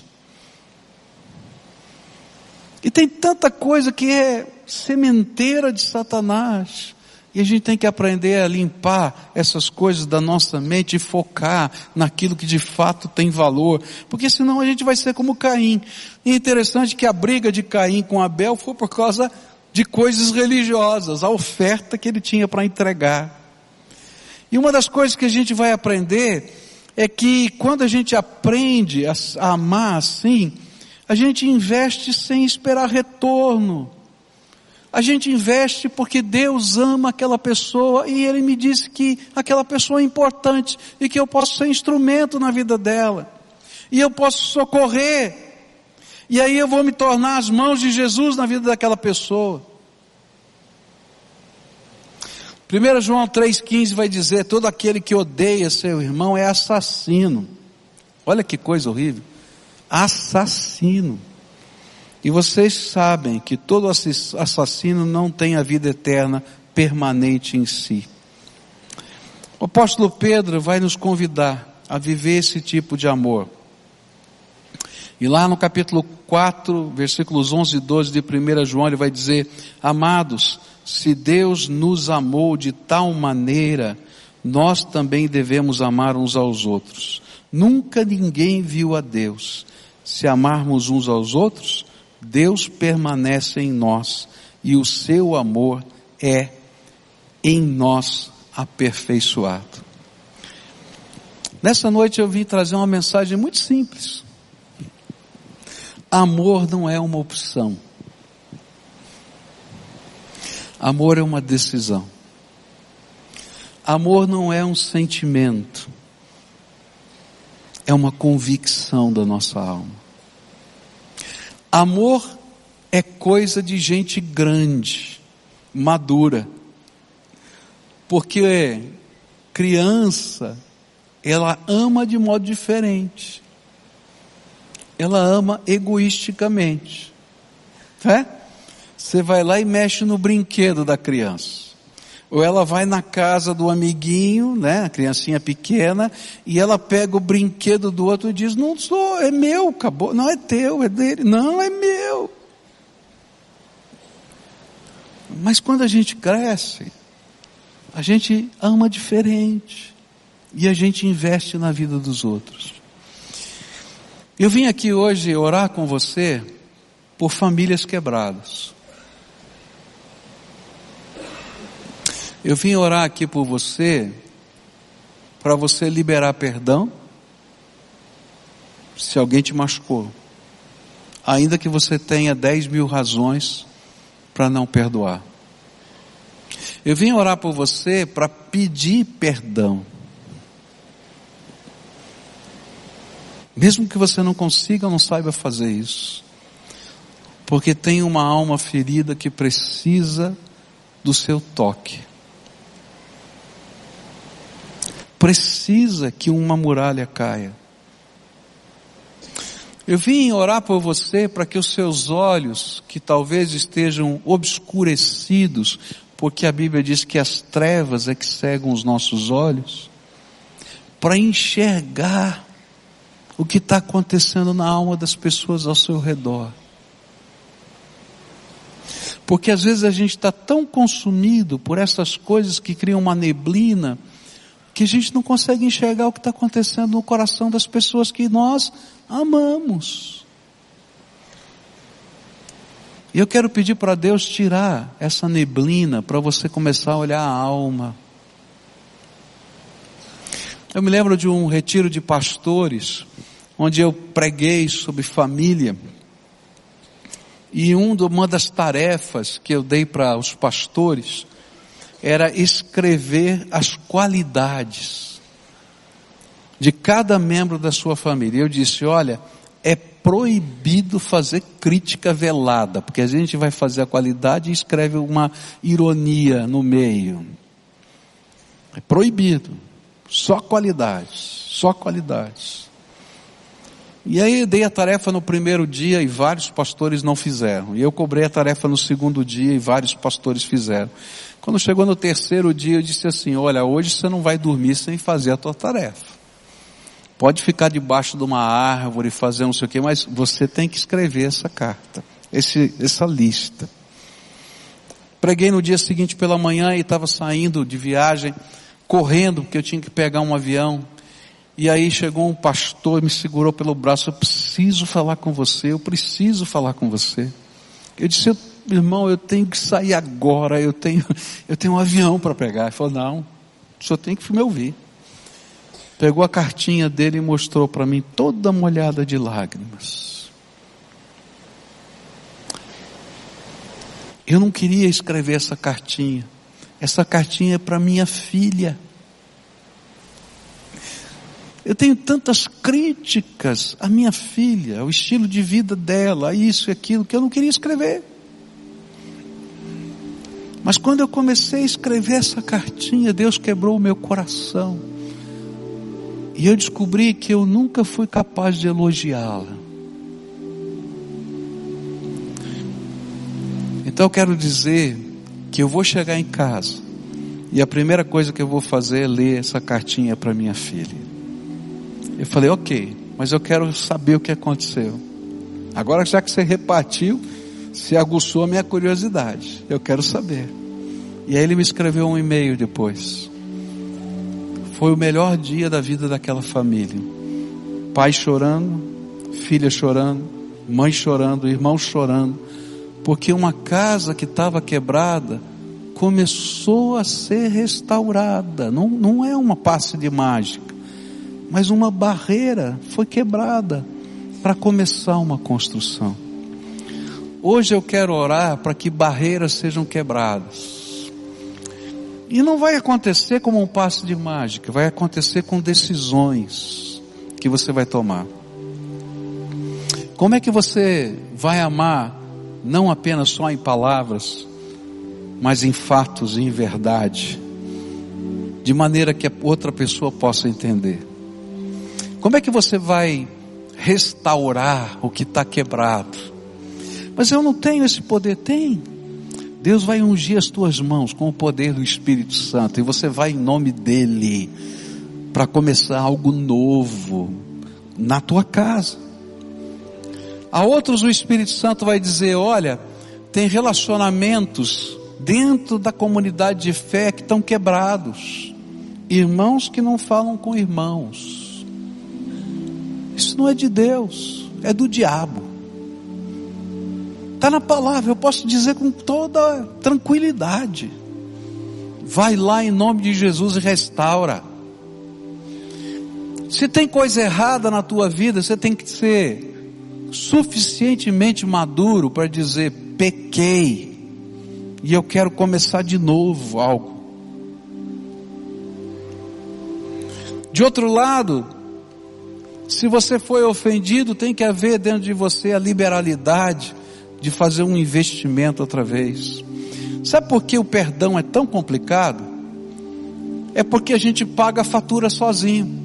E tem tanta coisa que é sementeira de Satanás. E a gente tem que aprender a limpar essas coisas da nossa mente e focar naquilo que de fato tem valor, porque senão a gente vai ser como Caim. E é interessante que a briga de Caim com Abel foi por causa de coisas religiosas, a oferta que ele tinha para entregar. E uma das coisas que a gente vai aprender é que quando a gente aprende a, amar assim, a gente investe sem esperar retorno. A gente investe porque Deus ama aquela pessoa e Ele me disse que aquela pessoa é importante e que eu posso ser instrumento na vida dela. E eu posso socorrer. E aí eu vou me tornar as mãos de Jesus na vida daquela pessoa. 1 João 3,15 vai dizer: todo aquele que odeia seu irmão é assassino. Olha que coisa horrível. Assassino. E vocês sabem que todo assassino não tem a vida eterna permanente em si. O apóstolo Pedro vai nos convidar a viver esse tipo de amor. E lá no capítulo 4, versículos 11 e 12 de 1 João, ele vai dizer: Amados, se Deus nos amou de tal maneira, nós também devemos amar uns aos outros. Nunca ninguém viu a Deus. Se amarmos uns aos outros, Deus permanece em nós e o seu amor é em nós aperfeiçoado. Nessa noite eu vim trazer uma mensagem muito simples. Amor não é uma opção. Amor é uma decisão. Amor não é um sentimento. É uma convicção da nossa alma. Amor é coisa de gente grande, madura. Porque criança, ela ama de modo diferente. Ela ama egoisticamente. É? Você vai lá e mexe no brinquedo da criança ou ela vai na casa do amiguinho, né, a criancinha pequena, e ela pega o brinquedo do outro e diz: Não sou, é meu, acabou, não é teu, é dele, não é meu. Mas quando a gente cresce, a gente ama diferente e a gente investe na vida dos outros. Eu vim aqui hoje orar com você por famílias quebradas. Eu vim orar aqui por você, para você liberar perdão, se alguém te machucou, ainda que você tenha 10 mil razões para não perdoar. Eu vim orar por você para pedir perdão. Mesmo que você não consiga, não saiba fazer isso. Porque tem uma alma ferida que precisa do seu toque. Precisa que uma muralha caia. Eu vim orar por você para que os seus olhos, que talvez estejam obscurecidos, porque a Bíblia diz que as trevas é que cegam os nossos olhos, para enxergar o que está acontecendo na alma das pessoas ao seu redor. Porque às vezes a gente está tão consumido por essas coisas que criam uma neblina, que a gente não consegue enxergar o que está acontecendo no coração das pessoas que nós amamos. E eu quero pedir para Deus tirar essa neblina para você começar a olhar a alma. Eu me lembro de um retiro de pastores, onde eu preguei sobre família. E uma das tarefas que eu dei para os pastores era escrever as qualidades de cada membro da sua família. Eu disse: olha, é proibido fazer crítica velada, porque a gente vai fazer a qualidade e escreve uma ironia no meio. É proibido. Só qualidades, só qualidades. E aí eu dei a tarefa no primeiro dia e vários pastores não fizeram. E eu cobrei a tarefa no segundo dia e vários pastores fizeram. Quando chegou no terceiro dia, eu disse assim: Olha, hoje você não vai dormir sem fazer a tua tarefa. Pode ficar debaixo de uma árvore, fazer não sei o que, mas você tem que escrever essa carta, esse, essa lista. Preguei no dia seguinte pela manhã e estava saindo de viagem, correndo, porque eu tinha que pegar um avião. E aí chegou um pastor e me segurou pelo braço. Eu preciso falar com você, eu preciso falar com você. Eu disse, eu irmão, eu tenho que sair agora, eu tenho, eu tenho um avião para pegar. Ele falou, não, o senhor tem que me ouvir. Pegou a cartinha dele e mostrou para mim toda molhada de lágrimas. Eu não queria escrever essa cartinha. Essa cartinha é para minha filha. Eu tenho tantas críticas à minha filha, ao estilo de vida dela, a isso e aquilo, que eu não queria escrever. Mas quando eu comecei a escrever essa cartinha, Deus quebrou o meu coração. E eu descobri que eu nunca fui capaz de elogiá-la. Então eu quero dizer que eu vou chegar em casa e a primeira coisa que eu vou fazer é ler essa cartinha para minha filha. Eu falei, ok, mas eu quero saber o que aconteceu. Agora já que você repartiu, se aguçou a minha curiosidade. Eu quero saber. E aí ele me escreveu um e-mail depois. Foi o melhor dia da vida daquela família. Pai chorando, filha chorando, mãe chorando, irmão chorando porque uma casa que estava quebrada começou a ser restaurada. Não, não é uma passe de mágica, mas uma barreira foi quebrada para começar uma construção. Hoje eu quero orar para que barreiras sejam quebradas. E não vai acontecer como um passe de mágica, vai acontecer com decisões que você vai tomar. Como é que você vai amar não apenas só em palavras, mas em fatos e em verdade, de maneira que a outra pessoa possa entender. Como é que você vai restaurar o que está quebrado? Mas eu não tenho esse poder. Tem. Deus vai ungir as tuas mãos com o poder do Espírito Santo e você vai em nome dEle para começar algo novo na tua casa. A outros o Espírito Santo vai dizer: olha, tem relacionamentos dentro da comunidade de fé que estão quebrados. Irmãos que não falam com irmãos. Isso não é de Deus, é do diabo. Está na palavra, eu posso dizer com toda tranquilidade. Vai lá em nome de Jesus e restaura. Se tem coisa errada na tua vida, você tem que ser suficientemente maduro para dizer: pequei, e eu quero começar de novo algo. De outro lado, se você foi ofendido, tem que haver dentro de você a liberalidade de fazer um investimento outra vez. Sabe por que o perdão é tão complicado? É porque a gente paga a fatura sozinho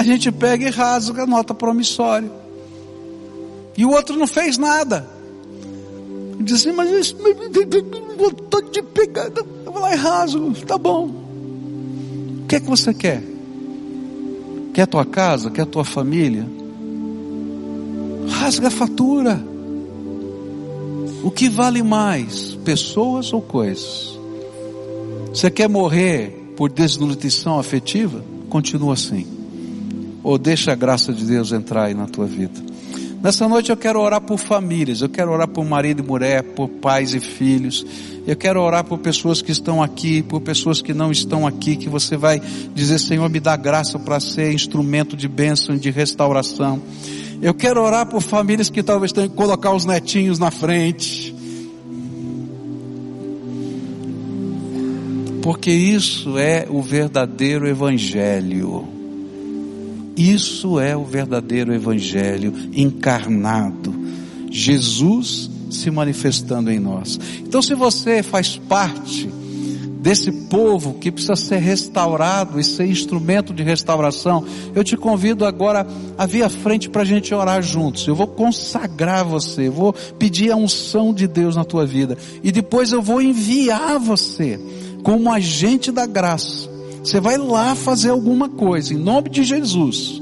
a gente pega e rasga a nota promissória. E o outro não fez nada. Diz assim, mas isso vontade de pegar. Eu vou lá e rasgo, tá bom. O que é que você quer? Quer a tua casa? Quer a tua família? Rasga a fatura. O que vale mais? Pessoas ou coisas? Você quer morrer por desnutrição afetiva? Continua assim ou deixa a graça de Deus entrar aí na tua vida. Nessa noite eu quero orar por famílias, eu quero orar por marido e mulher, por pais e filhos. Eu quero orar por pessoas que estão aqui, por pessoas que não estão aqui, que você vai dizer, Senhor, me dá graça para ser instrumento de bênção, de restauração. Eu quero orar por famílias que talvez tenham que colocar os netinhos na frente. Porque isso é o verdadeiro evangelho. Isso é o verdadeiro Evangelho encarnado. Jesus se manifestando em nós. Então, se você faz parte desse povo que precisa ser restaurado e ser instrumento de restauração, eu te convido agora a vir à frente para a gente orar juntos. Eu vou consagrar você, vou pedir a unção de Deus na tua vida e depois eu vou enviar você como agente da graça você vai lá fazer alguma coisa, em nome de Jesus.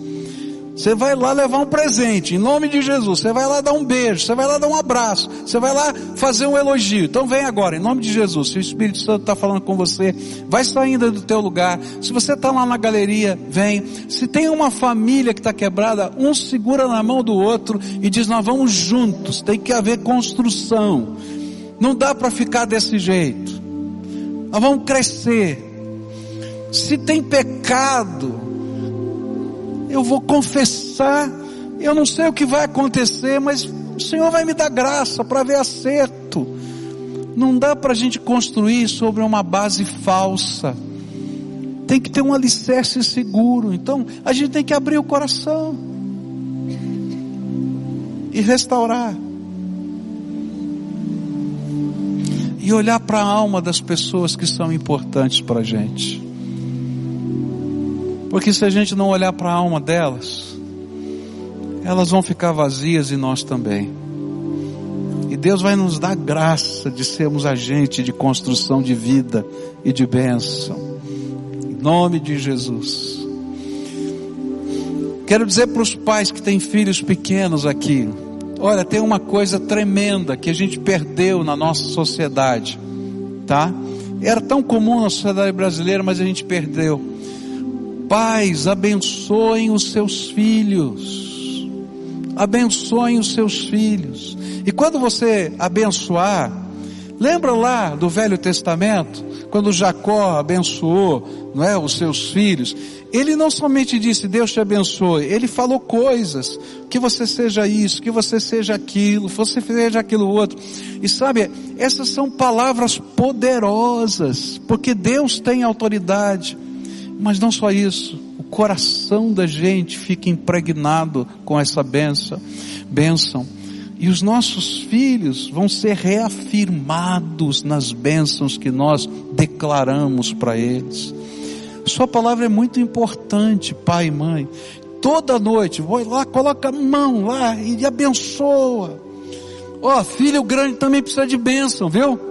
Você vai lá levar um presente, em nome de Jesus. Você vai lá dar um beijo, você vai lá dar um abraço, você vai lá fazer um elogio. Então vem agora, em nome de Jesus. Se o Espírito Santo está falando com você, vai saindo do teu lugar. Se você está lá na galeria, vem. Se tem uma família que está quebrada, um segura na mão do outro e diz: Nós vamos juntos. Tem que haver construção. Não dá para ficar desse jeito. Nós vamos crescer. Se tem pecado, eu vou confessar. Eu não sei o que vai acontecer, mas O Senhor vai me dar graça para ver acerto. Não dá para a gente construir sobre uma base falsa. Tem que ter um alicerce seguro. Então, a gente tem que abrir o coração e restaurar. E olhar para a alma das pessoas que são importantes para a gente. Porque se a gente não olhar para a alma delas, elas vão ficar vazias e nós também. E Deus vai nos dar graça de sermos agente de construção de vida e de bênção. Em nome de Jesus. Quero dizer para os pais que têm filhos pequenos aqui, olha, tem uma coisa tremenda que a gente perdeu na nossa sociedade, tá? Era tão comum na sociedade brasileira, mas a gente perdeu. Pais, abençoem os seus filhos abençoem os seus filhos. E quando você abençoar, lembra lá do Velho Testamento, quando Jacó abençoou, não é, os seus filhos, ele não somente disse Deus te abençoe, ele falou coisas, que você seja isso, que você seja aquilo, você seja aquilo outro. E sabe, essas são palavras poderosas, porque Deus tem autoridade. Mas não só isso, coração da gente fica impregnado com essa benção, benção. E os nossos filhos vão ser reafirmados nas bênçãos que nós declaramos para eles. Sua palavra é muito importante, pai e mãe. Toda noite, vai lá, coloca a mão lá e abençoa. Ó, oh, filho grande também precisa de bênção, viu?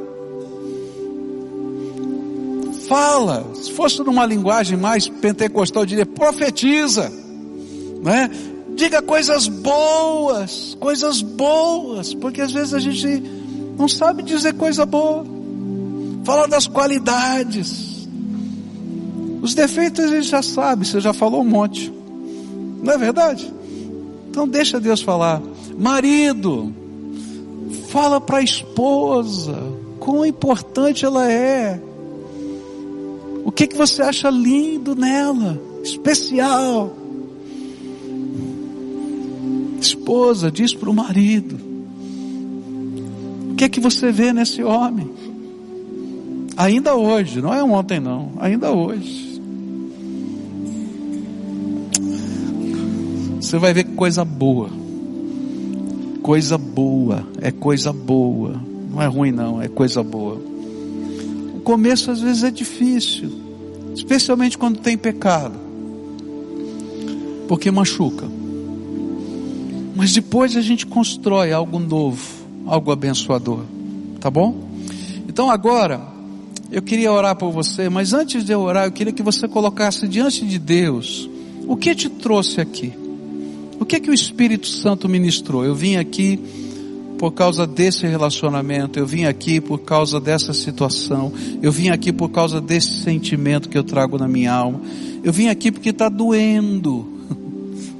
Fala. Se fosse numa linguagem mais pentecostal, eu diria profetiza, né? Diga coisas boas, coisas boas, porque às vezes a gente não sabe dizer coisa boa. Fala das qualidades. Os defeitos a gente já sabe, você já falou um monte. Não é verdade? Então deixa Deus falar. Marido, fala para a esposa quão importante ela é. O que, que você acha lindo nela? Especial. Esposa, diz para o marido. O que é que você vê nesse homem? Ainda hoje, não é ontem não, ainda hoje. Você vai ver coisa boa. Coisa boa, é coisa boa. Não é ruim não, é coisa boa começo às vezes é difícil, especialmente quando tem pecado, porque machuca. Mas depois a gente constrói algo novo, algo abençoador, tá bom? Então agora, eu queria orar por você, mas antes de eu orar, eu queria que você colocasse diante de Deus o que te trouxe aqui. O que é que o Espírito Santo ministrou? Eu vim aqui por causa desse relacionamento, eu vim aqui por causa dessa situação, eu vim aqui por causa desse sentimento que eu trago na minha alma, eu vim aqui porque está doendo,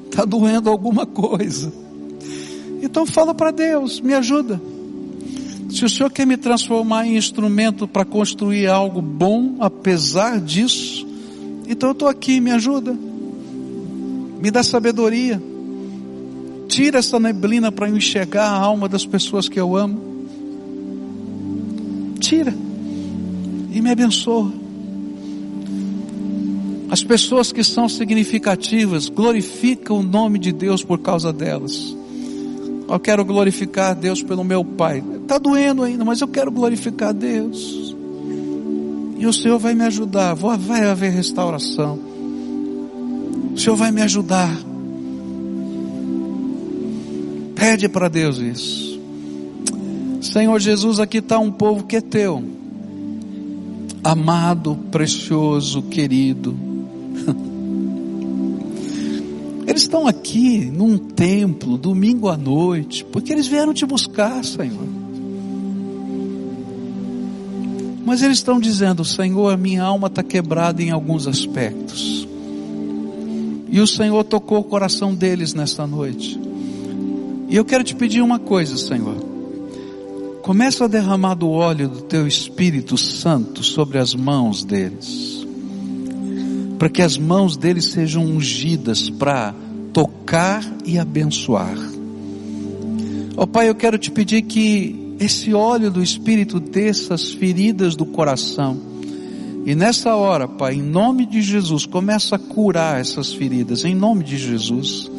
está [LAUGHS] doendo alguma coisa. Então fala para Deus, me ajuda. Se o Senhor quer me transformar em instrumento para construir algo bom, apesar disso, então eu estou aqui, me ajuda. Me dá sabedoria Tira essa neblina para enxergar a alma das pessoas que eu amo. Tira. E me abençoa. As pessoas que são significativas, glorifica o nome de Deus por causa delas. Eu quero glorificar Deus pelo meu pai. Está doendo ainda, mas eu quero glorificar Deus. E o Senhor vai me ajudar. Vai haver restauração. O Senhor vai me ajudar. Pede para Deus isso. Senhor Jesus, aqui está um povo que é teu, amado, precioso, querido. [LAUGHS] Eles estão aqui num templo, domingo à noite, porque eles vieram te buscar, Senhor. Mas eles estão dizendo, Senhor, a minha alma está quebrada em alguns aspectos. E o Senhor tocou o coração deles nesta noite. E eu quero te pedir uma coisa, Senhor. Começa a derramar do óleo do teu Espírito Santo sobre as mãos deles. Para que as mãos deles sejam ungidas para tocar e abençoar. Ó oh, Pai, eu quero te pedir que esse óleo do Espírito desça as feridas do coração. E nessa hora, Pai, em nome de Jesus, começa a curar essas feridas, em nome de Jesus.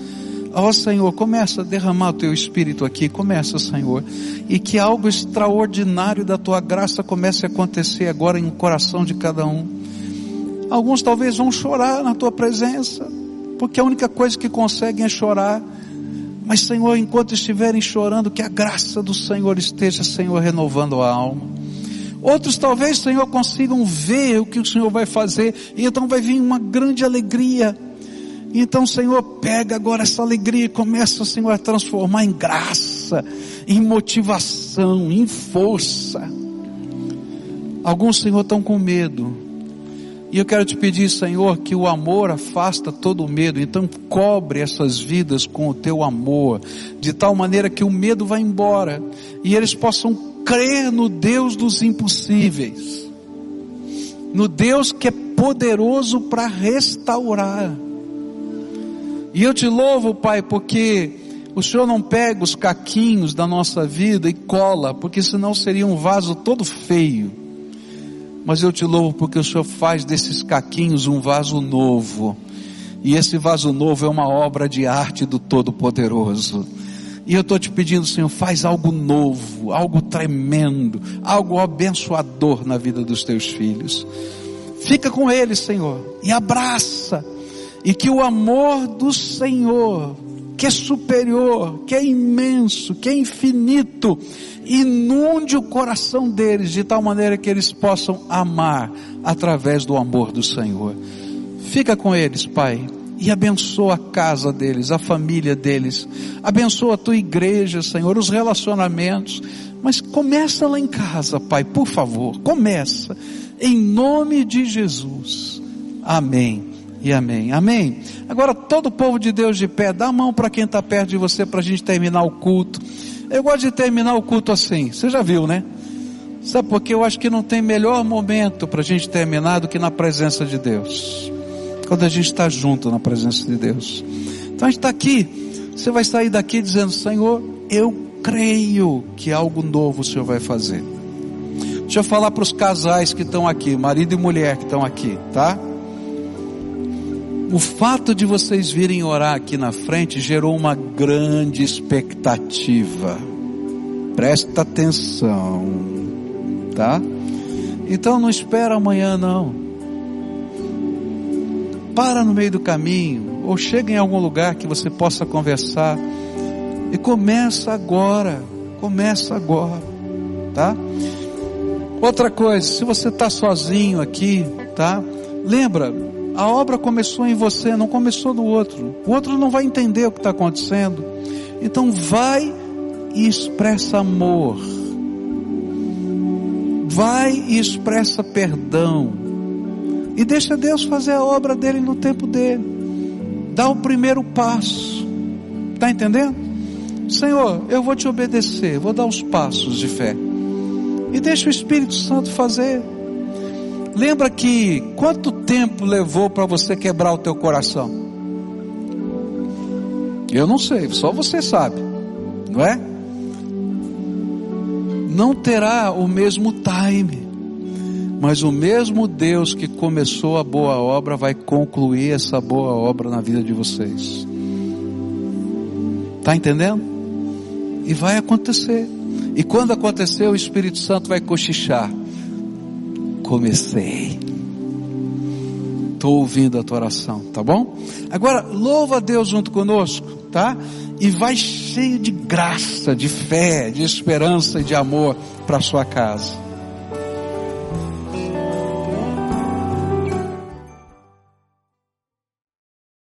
Ó oh, Senhor, começa a derramar o teu espírito aqui, começa, Senhor, e que algo extraordinário da tua graça comece a acontecer agora no coração de cada um. Alguns talvez vão chorar na tua presença, porque a única coisa que conseguem é chorar. Mas, Senhor, enquanto estiverem chorando, que a graça do Senhor esteja, Senhor, renovando a alma. Outros talvez, Senhor, consigam ver o que o Senhor vai fazer, e então vai vir uma grande alegria então, Senhor, pega agora essa alegria e começa, Senhor, a transformar em graça, em motivação, em força. Alguns, Senhor, estão com medo. E eu quero te pedir, Senhor, que o amor afasta todo o medo. Então, cobre essas vidas com o teu amor, de tal maneira que o medo vá embora e eles possam crer no Deus dos impossíveis, no Deus que é poderoso para restaurar. E eu te louvo, Pai, porque o Senhor não pega os caquinhos da nossa vida e cola, porque senão seria um vaso todo feio. Mas eu te louvo porque o Senhor faz desses caquinhos um vaso novo. E esse vaso novo é uma obra de arte do Todo-Poderoso. E eu estou te pedindo, Senhor, faz algo novo, algo tremendo, algo abençoador na vida dos teus filhos. Fica com eles, Senhor, e abraça e que o amor do Senhor, que é superior, que é imenso, que é infinito, inunde o coração deles de tal maneira que eles possam amar através do amor do Senhor. Fica com eles, Pai, e abençoa a casa deles, a família deles, abençoa a tua igreja, Senhor, os relacionamentos, mas começa lá em casa, Pai, por favor, começa, em nome de Jesus. Amém e amém. Amém. Agora todo o povo de Deus de pé, dá a mão para quem está perto de você para a gente terminar o culto. Eu gosto de terminar o culto assim. Você já viu, né? Sabe por quê? Eu acho que não tem melhor momento para a gente terminar do que na presença de Deus. Quando a gente está junto na presença de Deus. Então a gente está aqui. Você vai sair daqui dizendo, Senhor, eu creio que algo novo o Senhor vai fazer. Deixa eu falar para os casais que estão aqui, marido e mulher que estão aqui, tá? O fato de vocês virem orar aqui na frente gerou uma grande expectativa. Presta atenção, tá? Então não espera amanhã não. Para no meio do caminho ou chega em algum lugar que você possa conversar e começa agora. Começa agora, tá? Outra coisa, se você está sozinho aqui, tá? Lembra, a obra começou em você, não começou no outro. O outro não vai entender o que está acontecendo. Então vai e expressa amor. Vai e expressa perdão. E deixa Deus fazer a obra dele no tempo dele. Dá o primeiro passo. Está entendendo? Senhor, eu vou te obedecer, vou dar os passos de fé. E deixa o Espírito Santo fazer. Lembra que quanto tempo levou para você quebrar o teu coração? Eu não sei, só você sabe, não é? Não terá o mesmo time, mas o mesmo Deus que começou a boa obra vai concluir essa boa obra na vida de vocês. Tá entendendo? E vai acontecer. E quando acontecer, o Espírito Santo vai cochichar comecei. Estou ouvindo a tua oração, tá bom? Agora, louva a Deus junto conosco, tá? E vai cheio de graça, de fé, de esperança e de amor para sua casa.